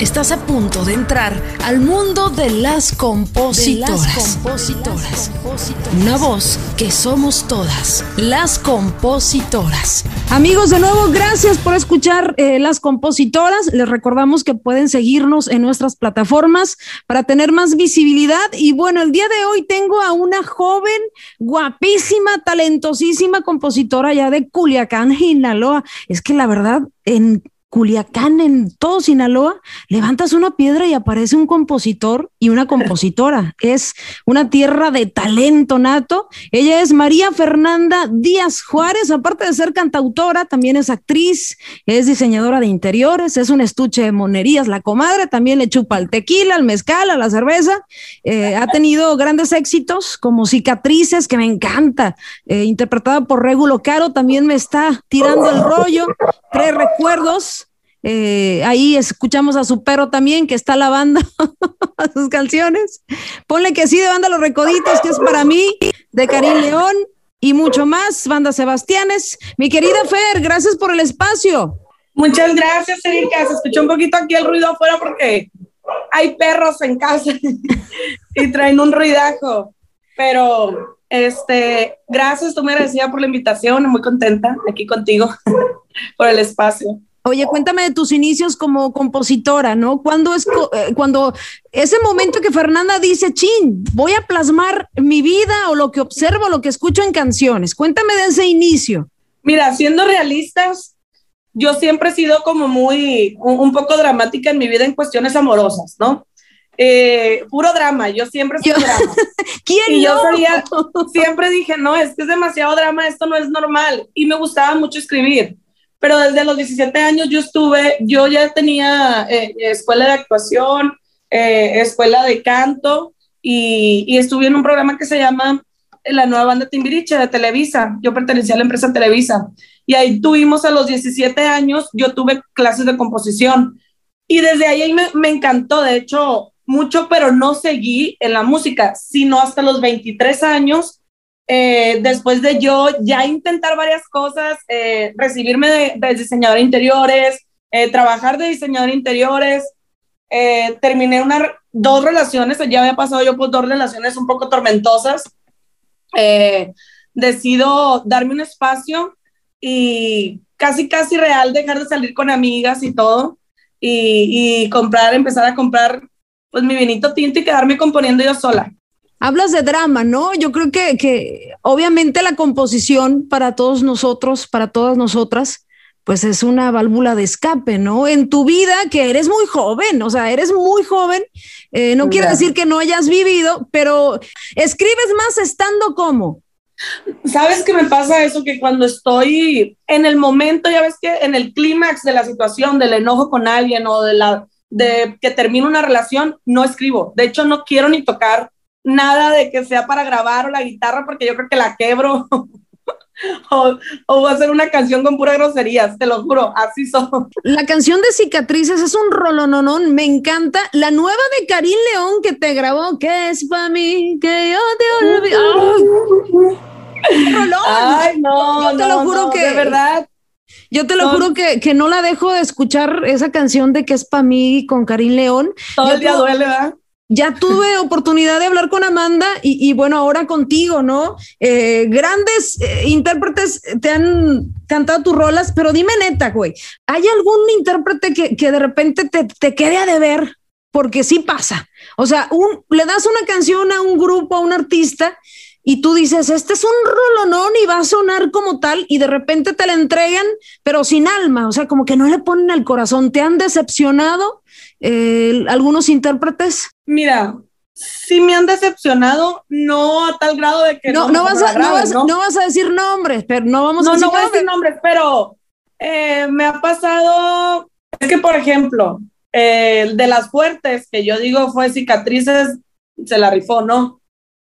Estás a punto de entrar al mundo de las compositoras. compositoras. Una voz que somos todas, las compositoras. Amigos, de nuevo, gracias por escuchar eh, las compositoras. Les recordamos que pueden seguirnos en nuestras plataformas para tener más visibilidad. Y bueno, el día de hoy tengo a una joven, guapísima, talentosísima compositora ya de Culiacán, Sinaloa. Es que la verdad, en Culiacán, en todo Sinaloa, levantas una piedra y aparece un compositor y una compositora. Es una tierra de talento nato. Ella es María Fernanda Díaz Juárez, aparte de ser cantautora, también es actriz, es diseñadora de interiores, es un estuche de monerías, la comadre, también le chupa el tequila, el mezcal, a la cerveza. Eh, ha tenido grandes éxitos como cicatrices, que me encanta, eh, interpretada por Regulo Caro, también me está tirando el rollo. Tres recuerdos eh, ahí escuchamos a su perro también que está lavando sus canciones. Ponle que sí de banda Los Recoditos, que es para mí, de Karim León y mucho más, banda Sebastianes. Mi querida Fer, gracias por el espacio. Muchas gracias, Erika. Se escuchó un poquito aquí el ruido afuera porque hay perros en casa y traen un ruidajo. Pero, este, gracias, tú me agradecida por la invitación, muy contenta aquí contigo por el espacio. Oye, cuéntame de tus inicios como compositora, ¿no? ¿Cuándo es eh, cuando ese momento que Fernanda dice, chin, voy a plasmar mi vida o lo que observo, lo que escucho en canciones? Cuéntame de ese inicio. Mira, siendo realistas, yo siempre he sido como muy, un, poco dramática en mi vida en cuestiones amorosas, ¿no? Eh, puro drama, yo siempre soy drama. ¿Quién y yo sabía, siempre dije, no, es que es demasiado drama, esto no es normal. Y me gustaba mucho escribir pero desde los 17 años yo estuve, yo ya tenía eh, escuela de actuación, eh, escuela de canto y, estuve en un programa que se llama La Nueva Banda Timbiriche de Televisa. Yo pertenecía a la empresa Televisa y ahí tuvimos a los 17 años, yo tuve clases de composición y desde ahí me, me encantó, de hecho, mucho, pero no seguí en la música, sino hasta los 23 años eh, después de yo ya intentar varias cosas, eh, recibirme de, diseñador de interiores, eh, trabajar de diseñador de interiores, terminé una, dos relaciones, ya había pasado yo por dos relaciones un poco tormentosas, decido darme un espacio y casi, casi real dejar de salir con amigas y todo y, y comprar, empezar a comprar pues mi vinito tinto y quedarme componiendo yo sola. Hablas de drama, ¿no? Yo creo que, que obviamente la composición para todos nosotros, para todas nosotras, pues es una válvula de escape, ¿no? En tu vida, que eres muy joven, o sea, eres muy joven, eh, no quiere decir que no hayas vivido, pero escribes más estando como. ¿Sabes qué me pasa eso? Que cuando estoy en el momento, ya ves que en el clímax de la situación, del enojo con alguien o de la de que termina una relación, no escribo. De hecho, no quiero ni tocar nada de que sea para grabar o la guitarra porque yo creo que la quebro. o, o voy a hacer una canción con puras groserías, te lo juro, así son. La canción de Cicatrices es un rolononón, me encanta. La nueva de Karim León que te grabó, que es para mí, que yo te olvido. Ay, no, yo te lo juro que. De verdad. Yo te lo juro que, que, no la dejo de escuchar esa canción de que es para mí con Karim León. Todo el día duele, ¿verdad? Ya tuve oportunidad de hablar con Amanda y, bueno, ahora contigo, ¿no? Eh, grandes eh, intérpretes te han cantado tus rolas, pero dime neta, güey, ¿hay algún intérprete que, que de repente te, te, quede a deber? Porque sí pasa. O sea, un, le das una canción a un grupo, a un artista, y tú dices, este es un rolonón y va a sonar como tal, y de repente te la entregan, pero sin alma, o sea, como que no le ponen el corazón. ¿Te han decepcionado eh, algunos intérpretes? Mira, sí me han decepcionado, no a tal grado de que no, no, vas, a, no, vas, a decir nombres, pero no vamos a decir No, voy a decir nombres, pero eh, me ha pasado, es que por ejemplo, el de las fuertes, que yo digo fue cicatrices, se la rifó, ¿no?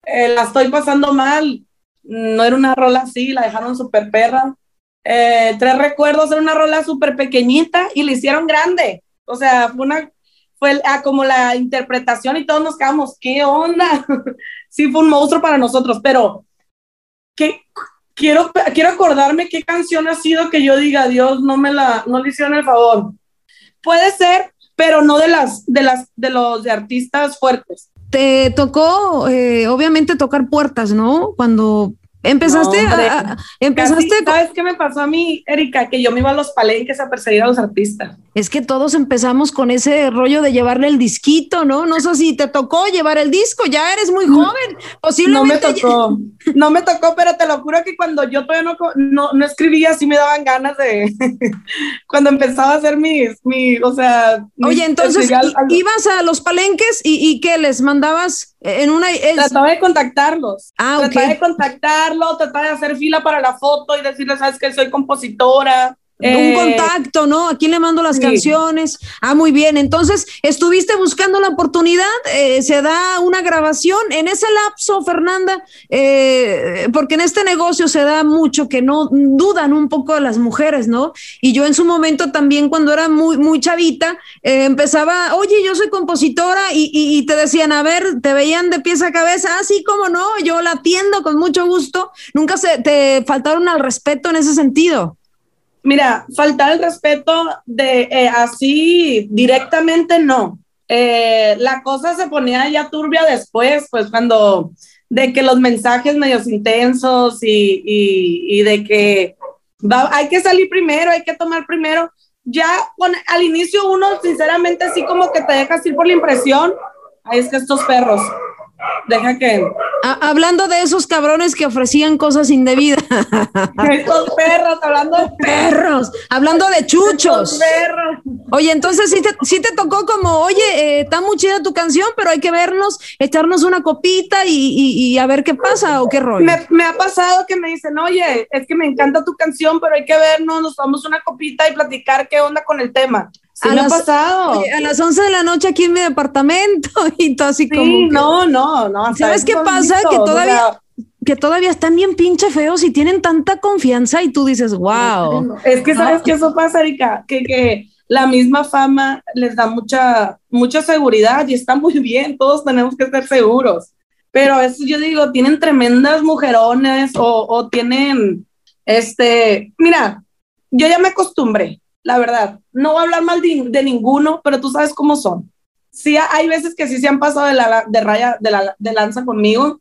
Eh, la estoy pasando mal, no era una rola así, la dejaron súper perra. tres recuerdos, era una rola súper pequeñita y la hicieron grande. O sea, fue una fue ah, como la interpretación y todos nos quedamos, ¿qué onda? sí, fue un monstruo para nosotros, pero ¿qué, quiero, quiero acordarme qué canción ha sido que yo diga, Dios, no me la, no le hicieron el favor. Puede ser pero no de las, de las, de los de artistas fuertes. Te tocó, eh, obviamente, tocar puertas, ¿no? Cuando Empezaste a, empezaste ¿Sabes qué me pasó a mí, Erika? Que yo me iba a los palenques a perseguir a los artistas. Es que todos empezamos con ese rollo de llevarle el disquito, ¿no? No sé si te tocó llevar el disco, ya eres muy joven. Posiblemente. No me tocó, no me tocó, pero te lo juro que cuando yo todavía no, no, escribía, sí me daban ganas de. cuando empezaba a hacer mis, mi, o sea. Oye, entonces ibas a los palenques y, y ¿qué les mandabas? En una, Trataba de contactarlos. Ah, Trataba de contactarlos, trataba de hacer fila para la foto y decirles, sabes que soy compositora un eh, contacto, ¿no? ¿A quién le mando las canciones? Ah, muy bien. Entonces, estuviste buscando la oportunidad, eh, se da una grabación en ese lapso, Fernanda, eh, porque en este negocio se da mucho que no dudan un poco de las mujeres, ¿no? Y yo en su momento también, cuando era muy, muy chavita, empezaba, oye, yo soy compositora y, y, te decían, a ver, te veían de pies a cabeza, así ah, como no, yo la atiendo con mucho gusto. Nunca se te faltaron al respeto en ese sentido. Mira, faltar el respeto de eh, así directamente no. Eh, la cosa se ponía ya turbia después, pues cuando de que los mensajes medios intensos y, y, de que hay que salir primero, hay que tomar primero. Ya al inicio uno sinceramente así como que te dejas ir por la impresión. Ahí es que estos perros. Deja que. hablando de esos cabrones que ofrecían cosas indebidas. Estos perros, hablando de perros, hablando de chuchos. Perros. Oye, entonces sí te, sí te tocó como, oye, eh, está muy chida tu canción, pero hay que vernos, echarnos una copita y, a ver qué pasa o qué rollo. Me, me, ha pasado que me dicen, oye, es que me encanta tu canción, pero hay que vernos, nos tomamos una copita y platicar qué onda con el tema a las, pasado. a las 11 de la noche aquí en mi departamento y todo así como. no, no, no. ¿Sabes qué pasa? que todavía. que todavía están bien pinche feos y tienen tanta confianza y tú dices, wow. Es que sabes que eso pasa, Erika, que, que la misma fama les da mucha, mucha seguridad y está muy bien, todos tenemos que estar seguros. Pero a veces yo digo, tienen tremendas mujerones o, o tienen, este, mira, yo ya me acostumbré, la verdad. No voy a hablar mal de, ninguno, pero tú sabes cómo son. Sí, hay veces que sí se han pasado de, la, de raya, de, la, de lanza conmigo,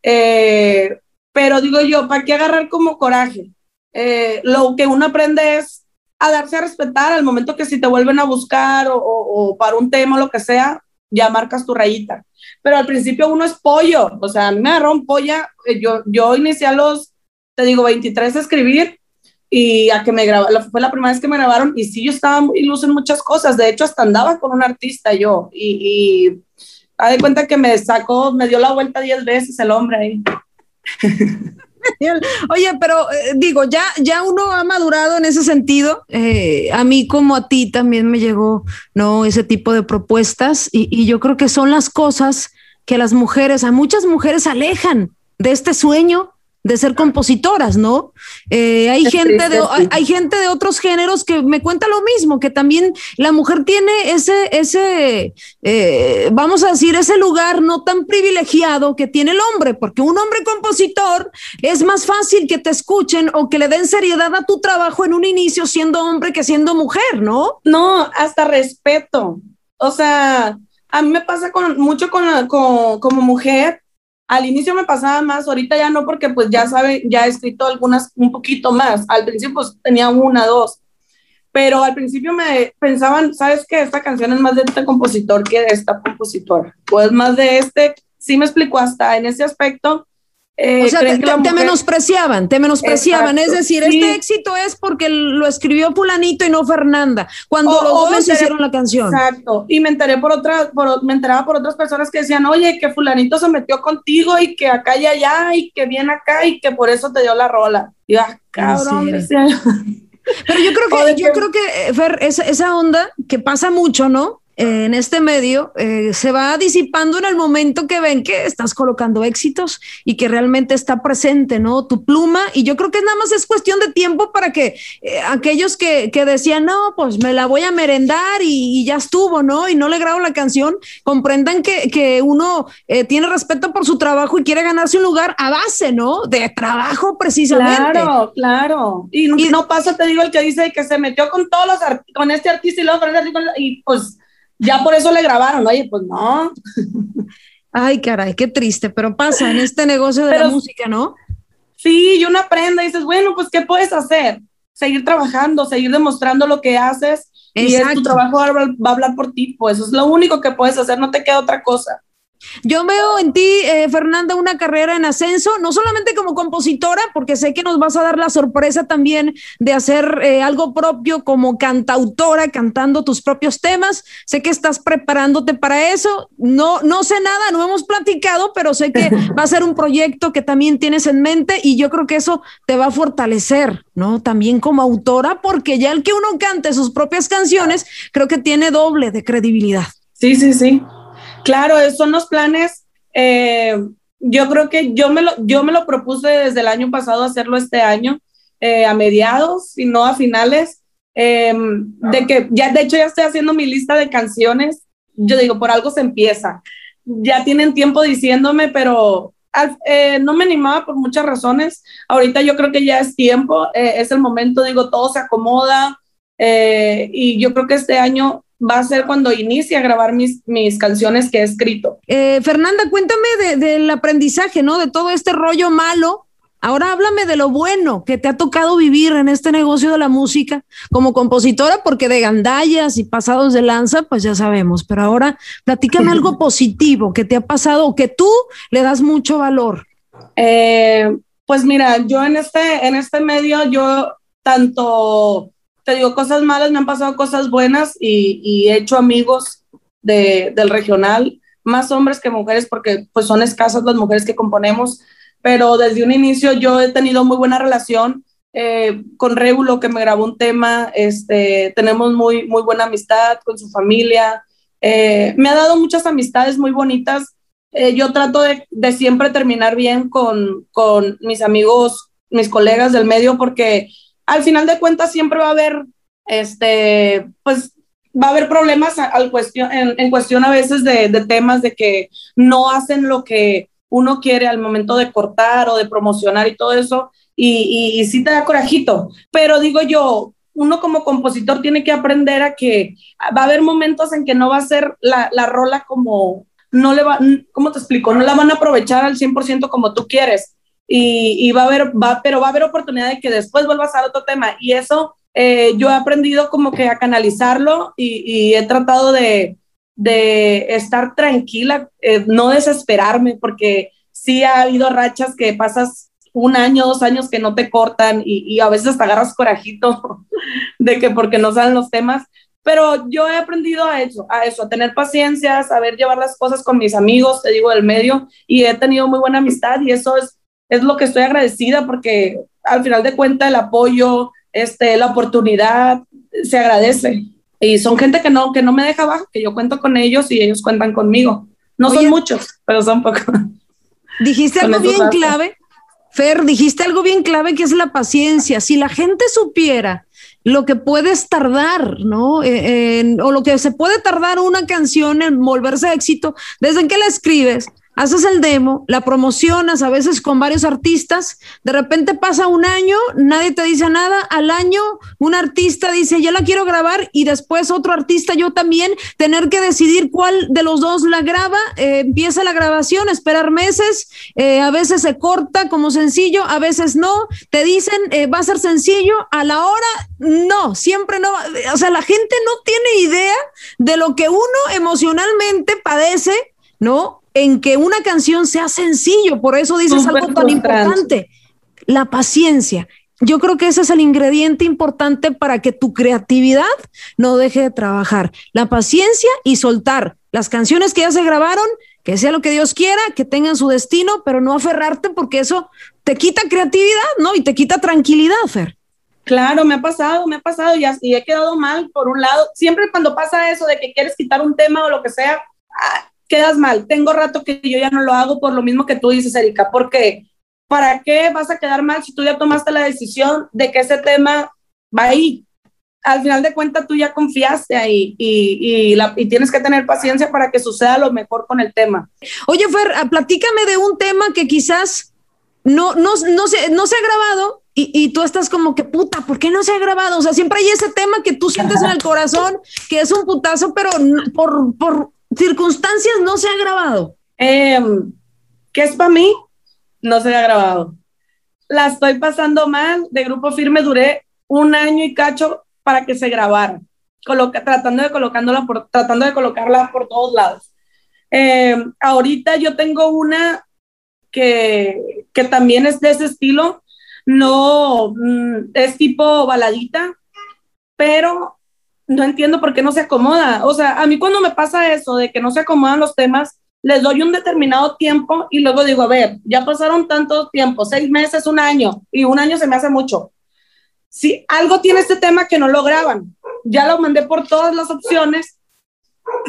eh, pero digo yo, ¿para qué agarrar como coraje? Eh, lo que uno aprende es a darse a respetar al momento que si te vuelven a buscar o, para un tema o lo que sea, ya marcas tu rayita. Pero al principio uno es pollo, o sea, a mí me agarró un polla, eh, yo, yo inicié a los, te digo, 23 a escribir y a que me grabaron, fue la primera vez que me grabaron y sí, yo estaba muy iluso en muchas cosas, de hecho hasta andaba con un artista yo y, y a de cuenta que me sacó, me dio la vuelta diez veces el hombre ahí. Oye, pero eh, digo, ya, ya uno ha madurado en ese sentido. Eh, a mí como a ti también me llegó, ¿no? Ese tipo de propuestas y, y yo creo que son las cosas que las mujeres, a muchas mujeres alejan de este sueño de ser compositoras, ¿no? Eh, hay, gente de, hay, gente de otros géneros que me cuenta lo mismo, que también la mujer tiene ese, ese eh, vamos a decir, ese lugar no tan privilegiado que tiene el hombre, porque un hombre compositor es más fácil que te escuchen o que le den seriedad a tu trabajo en un inicio siendo hombre que siendo mujer, ¿no? No, hasta respeto. O sea, a mí me pasa con, mucho con, con como mujer al inicio me pasaba más, ahorita ya no, porque pues ya sabe, ya he escrito algunas un poquito más. Al principio pues tenía una, dos. Pero al principio me pensaban, ¿sabes qué? Esta canción es más de este compositor que de esta compositora. Pues más de este, sí me explicó hasta en ese aspecto eh, o sea, te, menospreciaban, te menospreciaban. es decir, este éxito es porque lo escribió Fulanito y no Fernanda, cuando los dos hicieron la canción. Exacto. Y me enteré por otras, por, me enteraba por otras personas que decían, oye, que Fulanito se metió contigo y que acá y allá y que viene acá y que por eso te dio la rola. Y yo, ah, cabrón, Pero yo creo que, yo creo que, Fer, esa, esa onda que pasa mucho, ¿no? En este medio eh, se va disipando en el momento que ven que estás colocando éxitos y que realmente está presente, ¿no? Tu pluma, y yo creo que nada más es cuestión de tiempo para que eh, aquellos que, que, decían, no, pues me la voy a merendar y, ya estuvo, ¿no? Y no le grabo la canción, comprendan que, que uno eh, tiene respeto por su trabajo y quiere ganarse un lugar a base, ¿no? De trabajo precisamente. Claro, claro. Y, no pasa, te digo, el que dice que se metió con todos los, con este artista y luego y pues ya por eso le grabaron, oye, pues no. Ay, caray, qué triste, pero pasa en este negocio de la música, ¿no? Sí, y uno aprende y dices, bueno, pues, ¿qué puedes hacer? Seguir trabajando, seguir demostrando lo que haces y tu trabajo va a hablar por ti, pues eso es lo único que puedes hacer, no te queda otra cosa. Yo veo en ti, eh, Fernanda, una carrera en ascenso, no solamente como compositora, porque sé que nos vas a dar la sorpresa también de hacer eh, algo propio como cantautora, cantando tus propios temas. Sé que estás preparándote para eso. No, no sé nada, no hemos platicado, pero sé que va a ser un proyecto que también tienes en mente y yo creo que eso te va a fortalecer, ¿no? También como autora, porque ya el que uno cante sus propias canciones, creo que tiene doble de credibilidad. Sí, sí, sí. Claro, son los planes. Eh, yo creo que yo me, lo, yo me lo propuse desde el año pasado hacerlo este año, eh, a mediados y no a finales. Em, de que ya, de hecho, ya estoy haciendo mi lista de canciones. Yo digo, por algo se empieza. Ya tienen tiempo diciéndome, pero eh, no me animaba por muchas razones. Ahorita yo creo que ya es tiempo, es el momento, digo, todo se acomoda. y yo creo que este año va a ser cuando inicie a grabar mis, mis canciones que he escrito. Eh, Fernanda, cuéntame del aprendizaje, ¿no? De todo este rollo malo. Ahora háblame de lo bueno que te ha tocado vivir en este negocio de la música como compositora, porque de gandallas y pasados de lanza, pues ya sabemos, pero ahora platícame algo positivo que te ha pasado o que tú le das mucho valor. Eh, pues mira, yo en este, en este medio, yo tanto te digo, cosas malas, me han pasado cosas buenas y, he hecho amigos de, del regional, más hombres que mujeres, porque pues son escasas las mujeres que componemos, pero desde un inicio yo he tenido muy buena relación eh, con Regulo, que me grabó un tema, este, tenemos muy, muy buena amistad con su familia, eh, me ha dado muchas amistades muy bonitas. Eh, yo trato de, de, siempre terminar bien con, con mis amigos, mis colegas del medio, porque al final de cuentas siempre va a haber, este, pues va a haber problemas al cuestión, en, cuestión a veces de, temas de que no hacen lo que uno quiere al momento de cortar o de promocionar y todo eso, y, sí te da corajito, pero digo yo, uno como compositor tiene que aprender a que va a haber momentos en que no va a ser la, la rola como, no le va, ¿cómo te explico? No la van a aprovechar al 100% como tú quieres y, va a haber, va, pero va a haber oportunidad de que después vuelvas a otro tema. Y eso eh, yo he aprendido como que a canalizarlo y, he tratado de, de estar tranquila, eh, no desesperarme, porque sí ha habido rachas que pasas un año, dos años que no te cortan y, y a veces hasta agarras corajito de que porque no salen los temas, pero yo he aprendido a eso, a eso, a tener paciencia, a saber llevar las cosas con mis amigos, te digo, del medio, y he tenido muy buena amistad y eso es es lo que estoy agradecida porque al final de cuentas el apoyo, este, la oportunidad se agradece. Y son gente que no, que no me deja abajo, que yo cuento con ellos y ellos cuentan conmigo. No son muchos, pero son pocos. Dijiste algo bien clave, Fer, dijiste algo bien clave que es la paciencia. Si la gente supiera lo que puedes tardar, ¿no? Eh, o lo que se puede tardar una canción en volverse éxito, desde que la escribes, haces el demo, la promocionas a veces con varios artistas, de repente pasa un año, nadie te dice nada, al año un artista dice, ya la quiero grabar y después otro artista, yo también, tener que decidir cuál de los dos la graba, eh, empieza la grabación, esperar meses, eh, a veces se corta como sencillo, a veces no, te dicen, eh, va a ser sencillo, a la hora, no, siempre no, o sea, la gente no tiene idea de lo que uno emocionalmente padece, ¿no? En que una canción sea sencillo, por eso dices algo tan importante, la paciencia. Yo creo que ese es el ingrediente importante para que tu creatividad no deje de trabajar. La paciencia y soltar las canciones que ya se grabaron, que sea lo que Dios quiera, que tengan su destino, pero no aferrarte porque eso te quita creatividad, ¿no? Y te quita tranquilidad, Fer. Claro, me ha pasado, me ha pasado y, y he quedado mal por un lado. Siempre cuando pasa eso de que quieres quitar un tema o lo que sea, ah, quedas mal. Tengo rato que yo ya no lo hago por lo mismo que tú dices, Erika, porque ¿para qué vas a quedar mal si tú ya tomaste la decisión de que ese tema va ahí? Al final de cuentas, tú ya confiaste ahí y, y, tienes que tener paciencia para que suceda lo mejor con el tema. Oye, Fer, ah, platícame de un tema que quizás no, no, no, se, no se ha grabado, y, tú estás como que puta, ¿por qué no se ha grabado? O sea, siempre hay ese tema que tú sientes en el corazón que es un putazo, pero por, por circunstancias no se ha grabado. Eh, ¿Qué es para mí? No se ha grabado. La estoy pasando mal. De grupo firme duré un año y cacho para que se grabara, Coloca, tratando, de colocándola por, tratando de colocarla por todos lados. Eh, ahorita yo tengo una que, que también es de ese estilo, no mm, es tipo baladita, pero no entiendo por qué no se acomoda. O sea, a mí cuando me pasa eso de que no se acomodan los temas, les doy un determinado tiempo y luego digo, a ver, ya pasaron tanto tiempo, seis meses, un año, y un año se me hace mucho. Si algo tiene este tema que no lo graban, ya lo mandé por todas las opciones,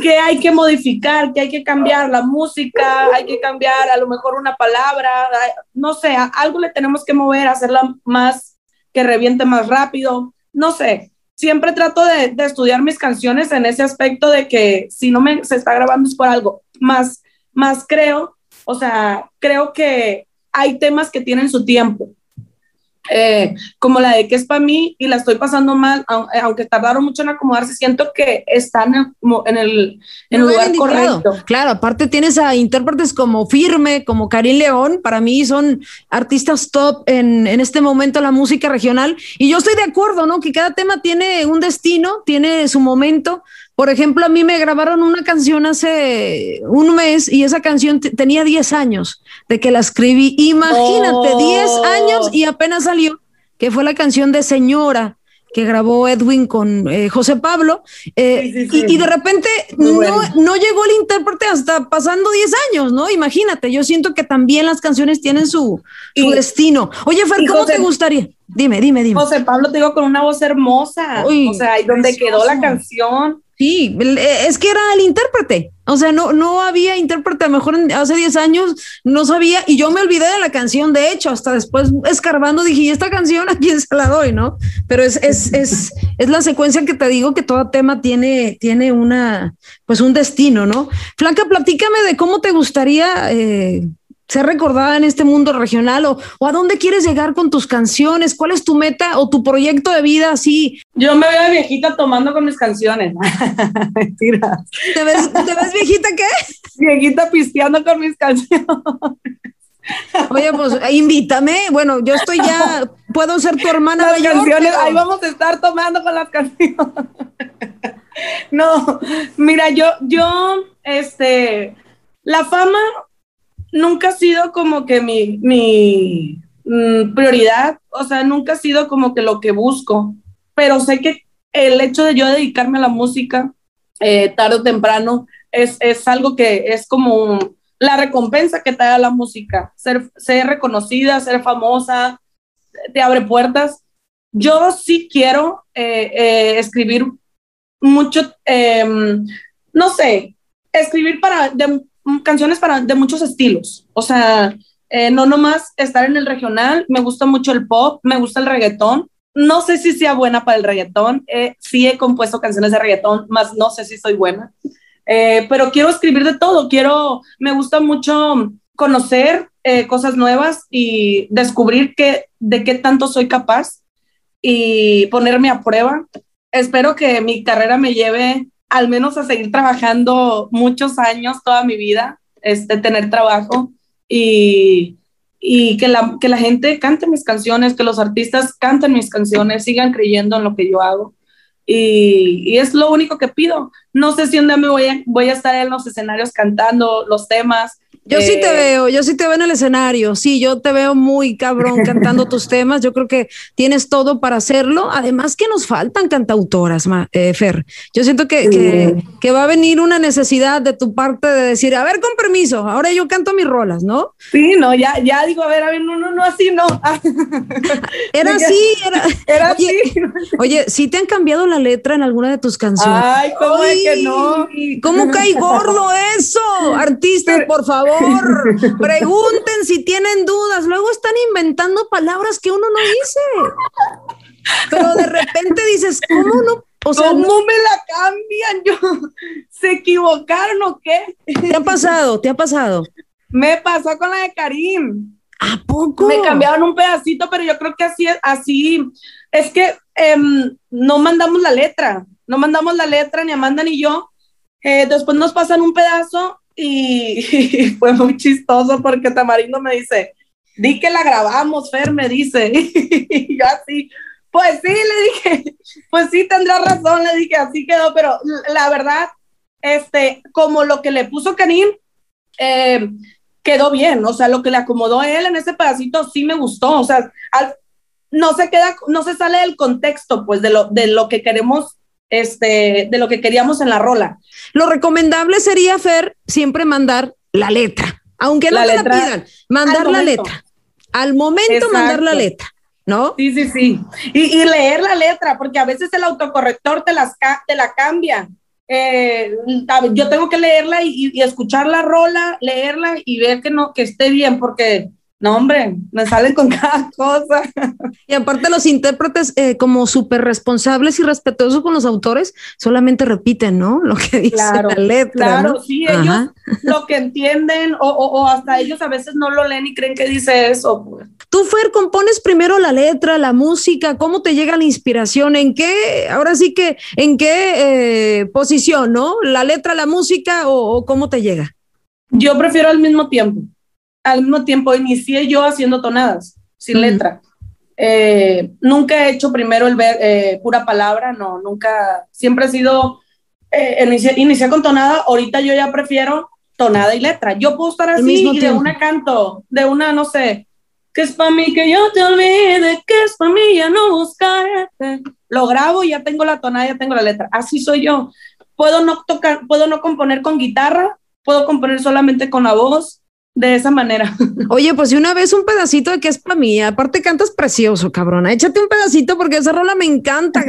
que hay que modificar, que hay que cambiar la música, hay que cambiar a lo mejor una palabra, no sé, algo le tenemos que mover, hacerla más, que reviente más rápido, no sé. Siempre trato de, estudiar mis canciones en ese aspecto de que si no me se está grabando es por algo, más, más creo, o sea, creo que hay temas que tienen su tiempo eh, como la de que es para mí y la estoy pasando mal, eh, aunque tardaron mucho en acomodarse, siento que están en, el, en el lugar correcto. Claro, aparte tienes a intérpretes como Firme, como Karim León, para mí son artistas top en, en este momento la música regional y yo estoy de acuerdo, ¿no? Que cada tema tiene un destino, tiene su momento. Por ejemplo, a mí me grabaron una canción hace un mes y esa canción tenía 10 años de que la escribí. Imagínate, 10 años y apenas salió, que fue la canción de Señora que grabó Edwin con eh, José Pablo, eh, Y, de repente no, no, llegó el intérprete hasta pasando 10 años, ¿no? Imagínate, yo siento que también las canciones tienen su, su destino. Oye, Fer, ¿cómo te gustaría? Dime, dime, dime. José Pablo te digo con una voz hermosa, o sea, ahí donde quedó la canción Sí, eh, es que era el intérprete. O sea, no, no había intérprete, a lo mejor hace 10 años no sabía, y yo me olvidé de la canción, de hecho, hasta después escarbando dije, ¿y esta canción a quién se la doy, no? Pero es, es, es, es la secuencia que te digo que todo tema tiene, tiene una, pues un destino, ¿no? Flanca, platícame de cómo te gustaría eh, ser recordada en este mundo regional o, a dónde quieres llegar con tus canciones? ¿Cuál es tu meta o tu proyecto de vida así? Yo me veo viejita tomando con mis canciones. Mentira. ¿Te ves, viejita qué? Viejita pisteando con mis canciones. Oye, pues invítame. Bueno, yo estoy ya, puedo ser tu hermana. Las canciones, ahí vamos a estar tomando con las canciones. No, mira, yo, yo, este, la fama nunca ha sido como que mi, mi mm, prioridad, o sea, nunca ha sido como que lo que busco, pero sé que el hecho de yo dedicarme a la música eh, tarde o temprano es, es, algo que es como la recompensa que te da la música, ser, ser reconocida, ser famosa, te abre puertas. Yo sí quiero eh, eh, escribir mucho, em, no sé, escribir para, canciones para, de muchos estilos. O sea, eh, no nomás estar en el regional, me gusta mucho el pop, me gusta el reggaetón. No sé si sea buena para el reggaetón. Eh, sí he compuesto canciones de reggaetón, más no sé si soy buena. Eh, pero quiero escribir de todo. Quiero, me gusta mucho conocer cosas nuevas y descubrir que, de qué tanto soy capaz y ponerme a prueba. Espero que mi carrera me lleve al menos a seguir trabajando muchos años, toda mi vida, este, tener trabajo y, y que, la, que la gente cante mis canciones, que los artistas canten mis canciones, sigan creyendo en lo que yo hago. Y, y, es lo único que pido. No sé si un día me voy a, voy a estar en los escenarios cantando los temas, yo sí te eh, veo, yo sí te veo en el escenario, sí, yo te veo muy cabrón cantando tus temas, yo creo que tienes todo para hacerlo, además que nos faltan cantautoras, eh, Fer, yo siento que, que, va a venir una necesidad de tu parte de decir, a ver, con permiso, ahora yo canto mis rolas, ¿no? Sí, no, ya, ya digo, a ver, a ver, no, no, no, así no. era así, era, era oye, así. Oye, ¿sí te han cambiado la letra en alguna de tus canciones? Ay, ¿cómo es que no? ¿Cómo cae gordo eso? Artistas, por favor. pregunten si tienen dudas. Luego están inventando palabras que uno no dice. Pero de repente dices, ¿cómo no? O sea, ¿Cómo me la cambian? Yo, ¿Se equivocaron o qué? ¿Te ha pasado? ¿Te ha pasado? Me pasó con la de Karim. ¿A poco? Me cambiaron un pedacito, pero yo creo que así, así es que em, no mandamos la letra, no mandamos la letra, ni Amanda ni yo. Eh, después nos pasan un pedazo y, fue muy chistoso porque Tamarindo me dice, di que la grabamos, Fer, me dice. y yo así, pues sí, le dije, pues sí, tendrá razón, le dije, así quedó, pero la verdad, este, como lo que le puso Karim, eh, quedó bien, o sea, lo que le acomodó él en ese pedacito sí me gustó, o sea, no se queda, no se sale del contexto, pues, de lo, de lo que queremos, este, de lo que queríamos en la rola. Lo recomendable sería, Fer, siempre mandar la letra, aunque no te la pidan, mandar la letra. Al momento mandar la letra. ¿No? Sí, sí, sí. Y, leer la letra, porque a veces el autocorrector te, las te la cambia. Eh, yo tengo que leerla y, y, escuchar la rola, leerla y ver que no, que esté bien, porque no, hombre, me salen con cada cosa. Y aparte los intérpretes eh, como súper responsables y respetuosos con los autores, solamente repiten, ¿no? Lo que dice la letra. Claro, sí, ellos lo que entienden o, o, hasta ellos a veces no lo leen y creen que dice eso. Pues. Tú, Fer, compones primero la letra, la música, ¿cómo te llega la inspiración? ¿En qué, ahora sí que, en qué eh, posición, ¿no? ¿La letra, la música o cómo te llega? Yo prefiero al mismo tiempo al mismo tiempo inicié yo haciendo tonadas, sin letra. Eh, nunca he hecho primero el ver, eh, pura palabra, no, nunca, siempre he sido, eh, inicié, con tonada, ahorita yo ya prefiero tonada y letra. Yo puedo estar así y de una canto, de una, no sé, que es para mí que yo te olvide, que es para mí ya no buscarte. Lo grabo y ya tengo la tonada, ya tengo la letra. Así soy yo. Puedo no tocar, puedo no componer con guitarra, puedo componer solamente con la voz, de esa manera. Oye, pues si una vez un pedacito de que es para mí, aparte cantas precioso, cabrona. Échate un pedacito porque esa rola me encanta.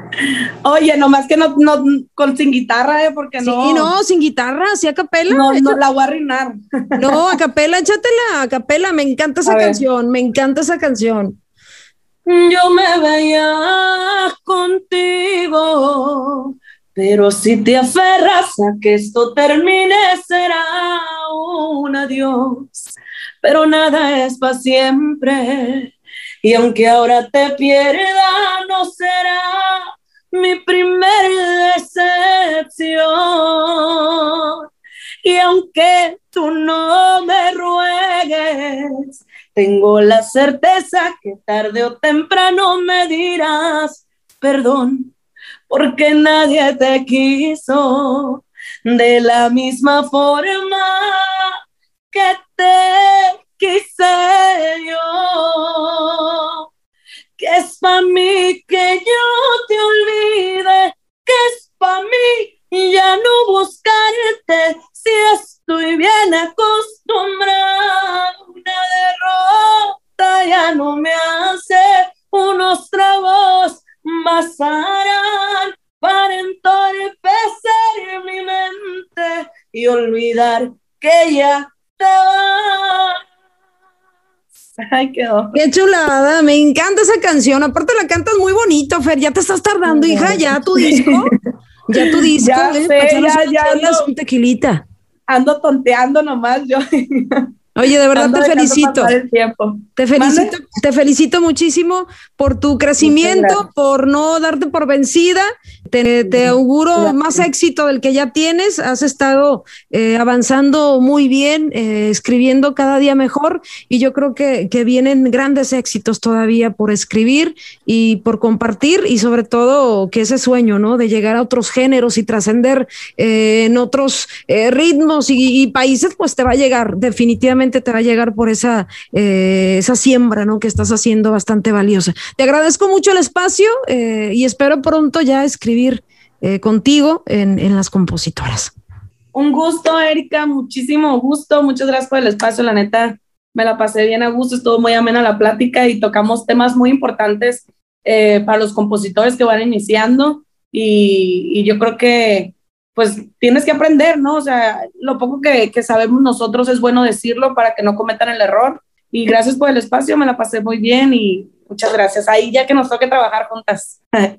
Oye, nomás que no, no con sin guitarra, ¿eh? Porque no. Sí, no, sin guitarra, sí a capela. No, no la voy a arruinar. No, a capela, échatela, a capela, me encanta esa canción, me encanta esa canción. Yo me veía contigo pero si te aferras a que esto termine, será un adiós. Pero nada es para siempre. Y aunque ahora te pierda, no será mi primer decepción. Y aunque tú no me ruegues, tengo la certeza que tarde o temprano me dirás perdón porque nadie te quiso de la misma forma que te quise yo. Que es para mí que yo te olvide, que es para mí ya no buscarte si estoy bien acostumbrada. Una derrota ya no me hace unos tragos basarán para entorpecer mi mente y olvidar que ya te vas. Ay, quedó. Qué chulada, me encanta esa canción. Aparte la cantas muy bonito, Fer. Ya te estás tardando, hija, ya tu disco. Ya tu disco, ya ¿eh? sé, ya, ya un tequilita. Ando tonteando nomás yo. Oye, de verdad te felicito. Te felicito, te felicito muchísimo por tu crecimiento, por no darte por vencida. Te, auguro más éxito del que ya tienes. Has estado eh, avanzando muy bien, eh, escribiendo cada día mejor y yo creo que, que, vienen grandes éxitos todavía por escribir y por compartir y sobre todo que ese sueño, ¿no? De llegar a otros géneros y trascender eh, en otros ritmos y países, pues te va a llegar definitivamente te va a llegar por esa, eh, esa siembra ¿no? que estás haciendo bastante valiosa. Te agradezco mucho el espacio eh, y espero pronto ya escribir eh, contigo en, en las compositoras. Un gusto, Erika, muchísimo gusto. Muchas gracias por el espacio, la neta. Me la pasé bien a gusto, estuvo muy amena la plática y tocamos temas muy importantes para los compositores que van iniciando. Y, y, yo creo que pues tienes que aprender, ¿no? O sea, lo poco que, sabemos nosotros es bueno decirlo para que no cometan el error. Y gracias por el espacio, me la pasé muy bien y muchas gracias. Ahí ya que nos toque trabajar juntas.